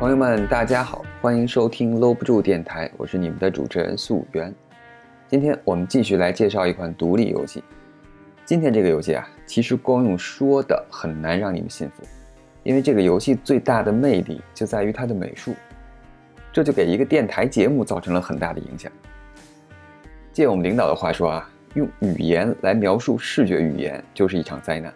朋友们，大家好，欢迎收听搂不住电台，我是你们的主持人素媛。今天我们继续来介绍一款独立游戏。今天这个游戏啊，其实光用说的很难让你们信服，因为这个游戏最大的魅力就在于它的美术，这就给一个电台节目造成了很大的影响。借我们领导的话说啊，用语言来描述视觉语言就是一场灾难。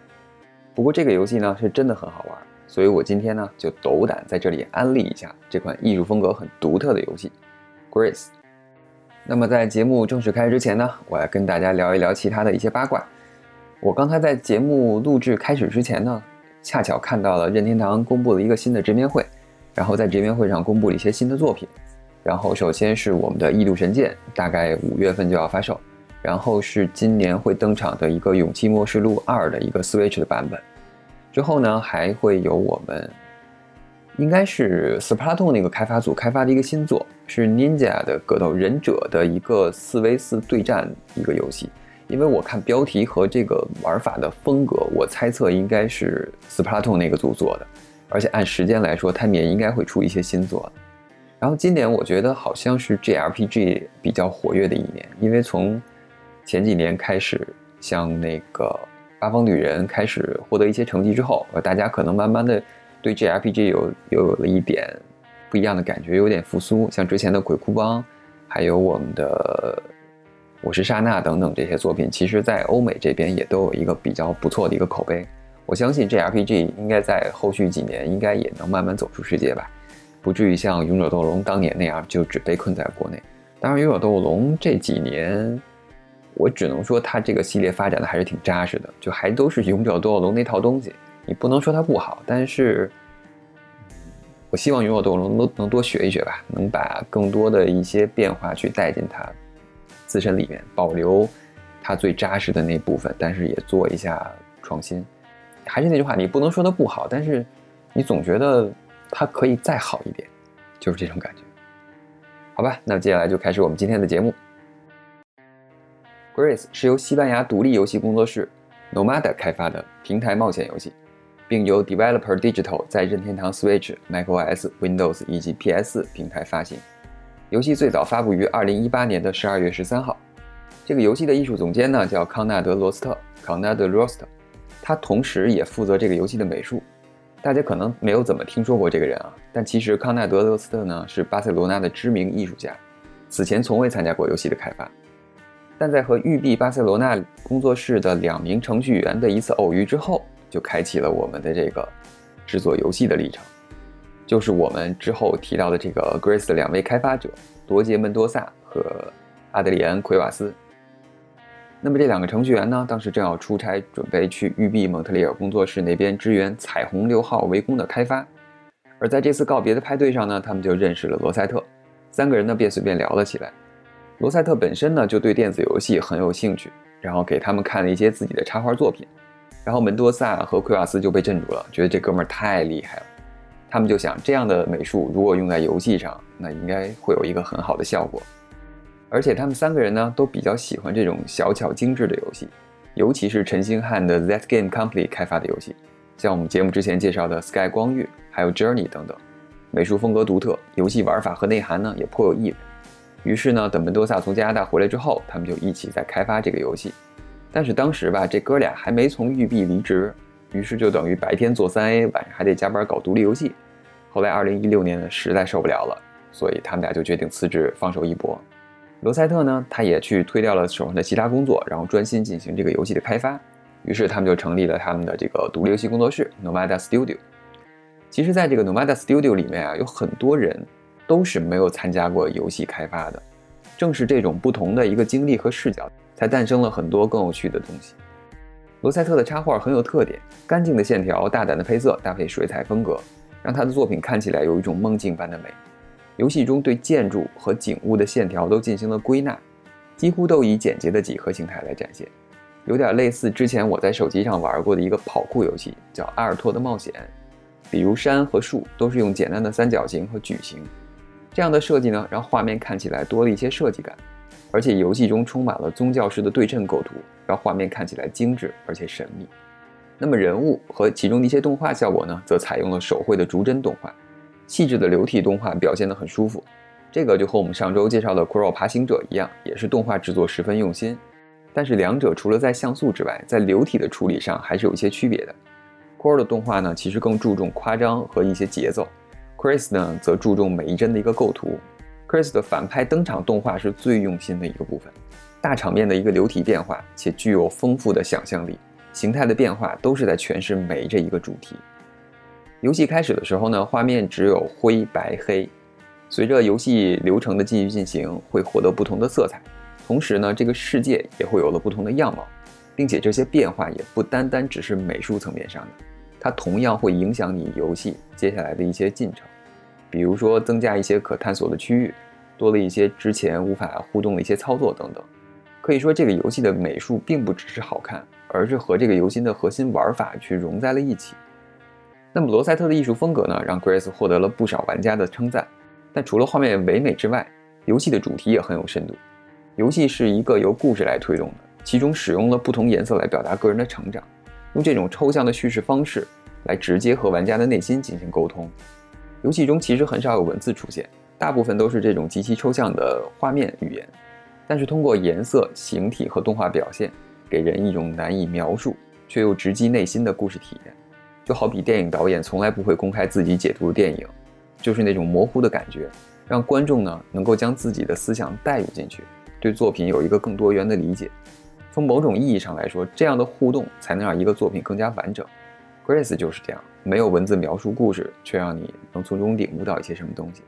不过这个游戏呢是真的很好玩，所以我今天呢就斗胆在这里安利一下这款艺术风格很独特的游戏《Grace》。那么在节目正式开始之前呢，我要跟大家聊一聊其他的一些八卦。我刚才在节目录制开始之前呢，恰巧看到了任天堂公布了一个新的直面会，然后在直面会上公布了一些新的作品。然后首先是我们的《异度神剑》，大概五月份就要发售。然后是今年会登场的一个《勇气末世录二》的一个 Switch 的版本，之后呢还会有我们应该是 Splatoon 那个开发组开发的一个新作，是 Ninja 的格斗忍者的一个四 v 四对战一个游戏。因为我看标题和这个玩法的风格，我猜测应该是 Splatoon 那个组做的，而且按时间来说，他们也应该会出一些新作。然后今年我觉得好像是 JRPG 比较活跃的一年，因为从前几年开始，像那个八方旅人开始获得一些成绩之后，呃，大家可能慢慢的对 JRPG 有有了一点不一样的感觉，有点复苏。像之前的鬼哭帮，还有我们的我是刹那等等这些作品，其实在欧美这边也都有一个比较不错的一个口碑。我相信 JRPG 应该在后续几年应该也能慢慢走出世界吧，不至于像勇者斗龙当年那样就只被困在国内。当然，勇者斗龙这几年。我只能说，它这个系列发展的还是挺扎实的，就还都是勇者斗恶龙那套东西。你不能说它不好，但是，我希望勇者斗恶龙能能多学一学吧，能把更多的一些变化去带进它自身里面，保留它最扎实的那部分，但是也做一下创新。还是那句话，你不能说它不好，但是你总觉得它可以再好一点，就是这种感觉。好吧，那接下来就开始我们今天的节目。Grace 是由西班牙独立游戏工作室 Nomada 开发的平台冒险游戏，并由 Developer Digital 在任天堂 Switch、macOS、Windows 以及 PS 平台发行。游戏最早发布于2018年的12月13号。这个游戏的艺术总监呢叫康纳德·罗斯特，康纳德·罗斯特，他同时也负责这个游戏的美术。大家可能没有怎么听说过这个人啊，但其实康纳德·罗斯特呢是巴塞罗那的知名艺术家，此前从未参加过游戏的开发。但在和育碧巴塞罗那工作室的两名程序员的一次偶遇之后，就开启了我们的这个制作游戏的历程，就是我们之后提到的这个 Grace 的两位开发者罗杰门多萨和阿德里安奎瓦斯。那么这两个程序员呢，当时正要出差，准备去育碧蒙特利尔工作室那边支援彩虹六号围攻的开发。而在这次告别的派对上呢，他们就认识了罗塞特，三个人呢便随便聊了起来。罗塞特本身呢就对电子游戏很有兴趣，然后给他们看了一些自己的插画作品，然后门多萨和奎瓦斯就被镇住了，觉得这哥们儿太厉害了。他们就想，这样的美术如果用在游戏上，那应该会有一个很好的效果。而且他们三个人呢都比较喜欢这种小巧精致的游戏，尤其是陈星汉的 That Game Company 开发的游戏，像我们节目之前介绍的 Sky 光遇，还有 Journey 等等，美术风格独特，游戏玩法和内涵呢也颇有意味。于是呢，等门多萨从加拿大回来之后，他们就一起在开发这个游戏。但是当时吧，这哥俩还没从育碧离职，于是就等于白天做三 A，晚上还得加班搞独立游戏。后来二零一六年呢，实在受不了了，所以他们俩就决定辞职，放手一搏。罗塞特呢，他也去推掉了手上的其他工作，然后专心进行这个游戏的开发。于是他们就成立了他们的这个独立游戏工作室 Nomada Studio。其实，在这个 Nomada Studio 里面啊，有很多人。都是没有参加过游戏开发的，正是这种不同的一个经历和视角，才诞生了很多更有趣的东西。罗塞特的插画很有特点，干净的线条、大胆的配色，搭配水彩风格，让他的作品看起来有一种梦境般的美。游戏中对建筑和景物的线条都进行了归纳，几乎都以简洁的几何形态来展现，有点类似之前我在手机上玩过的一个跑酷游戏，叫《阿尔托的冒险》，比如山和树都是用简单的三角形和矩形。这样的设计呢，让画面看起来多了一些设计感，而且游戏中充满了宗教式的对称构图，让画面看起来精致而且神秘。那么人物和其中的一些动画效果呢，则采用了手绘的逐帧动画，细致的流体动画表现得很舒服。这个就和我们上周介绍的《Crawl 爬行者》一样，也是动画制作十分用心。但是两者除了在像素之外，在流体的处理上还是有一些区别的。Crawl 的动画呢，其实更注重夸张和一些节奏；Chris 呢，则注重每一帧的一个构图。Chris 的反派登场动画是最用心的一个部分，大场面的一个流体变化，且具有丰富的想象力，形态的变化都是在诠释美这一个主题。游戏开始的时候呢，画面只有灰白黑。随着游戏流程的继续进行，会获得不同的色彩，同时呢，这个世界也会有了不同的样貌，并且这些变化也不单单只是美术层面上的，它同样会影响你游戏接下来的一些进程，比如说增加一些可探索的区域，多了一些之前无法互动的一些操作等等。可以说，这个游戏的美术并不只是好看，而是和这个游戏的核心玩法去融在了一起。那么罗塞特的艺术风格呢，让 Grace 获得了不少玩家的称赞。但除了画面唯美之外，游戏的主题也很有深度。游戏是一个由故事来推动的，其中使用了不同颜色来表达个人的成长，用这种抽象的叙事方式来直接和玩家的内心进行沟通。游戏中其实很少有文字出现，大部分都是这种极其抽象的画面语言，但是通过颜色、形体和动画表现，给人一种难以描述却又直击内心的故事体验。就好比电影导演从来不会公开自己解读的电影。就是那种模糊的感觉，让观众呢能够将自己的思想带入进去，对作品有一个更多元的理解。从某种意义上来说，这样的互动才能让一个作品更加完整。Grace 就是这样，没有文字描述故事，却让你能从中领悟到一些什么东西。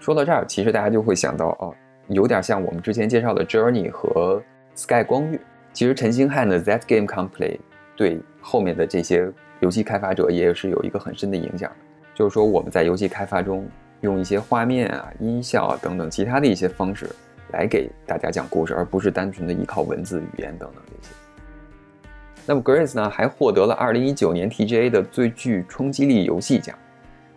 说到这儿，其实大家就会想到，哦，有点像我们之前介绍的 Journey 和 Sky 光遇。其实陈星汉的 That Game Can Play 对后面的这些游戏开发者也是有一个很深的影响。就是说，我们在游戏开发中用一些画面啊、音效啊等等其他的一些方式来给大家讲故事，而不是单纯的依靠文字、语言等等这些。那么，Grace 呢还获得了2019年 TGA 的最具冲击力游戏奖。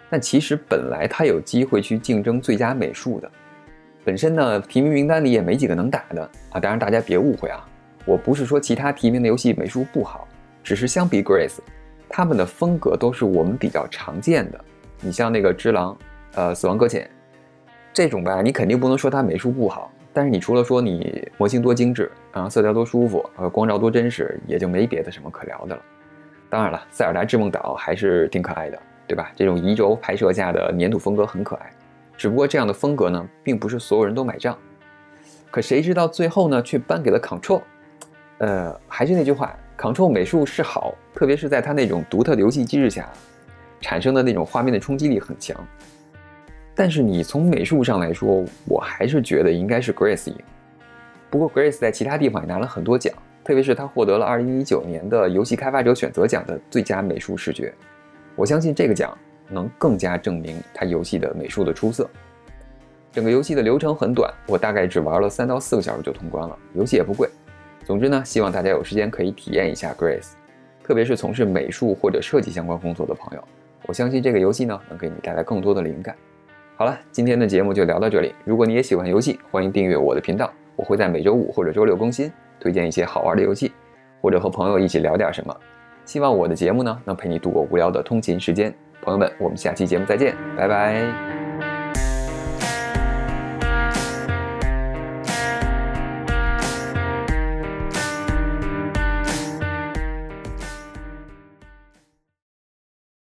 但其实本来它有机会去竞争最佳美术的，本身呢提名名单里也没几个能打的啊。当然大家别误会啊，我不是说其他提名的游戏美术不好，只是相比 Grace。他们的风格都是我们比较常见的。你像那个《只狼》，呃，《死亡搁浅》这种吧，你肯定不能说它美术不好。但是你除了说你模型多精致啊，色调多舒服，呃，光照多真实，也就没别的什么可聊的了。当然了，《塞尔达之梦岛》还是挺可爱的，对吧？这种移轴拍摄下的粘土风格很可爱。只不过这样的风格呢，并不是所有人都买账。可谁知道最后呢，却颁给了 Control。呃，还是那句话。Control 美术是好，特别是在它那种独特的游戏机制下，产生的那种画面的冲击力很强。但是你从美术上来说，我还是觉得应该是 Grace 赢。不过 Grace 在其他地方也拿了很多奖，特别是他获得了2019年的游戏开发者选择奖的最佳美术视觉。我相信这个奖能更加证明他游戏的美术的出色。整个游戏的流程很短，我大概只玩了三到四个小时就通关了，游戏也不贵。总之呢，希望大家有时间可以体验一下 Grace，特别是从事美术或者设计相关工作的朋友，我相信这个游戏呢能给你带来更多的灵感。好了，今天的节目就聊到这里。如果你也喜欢游戏，欢迎订阅我的频道，我会在每周五或者周六更新，推荐一些好玩的游戏，或者和朋友一起聊点什么。希望我的节目呢能陪你度过无聊的通勤时间。朋友们，我们下期节目再见，拜拜。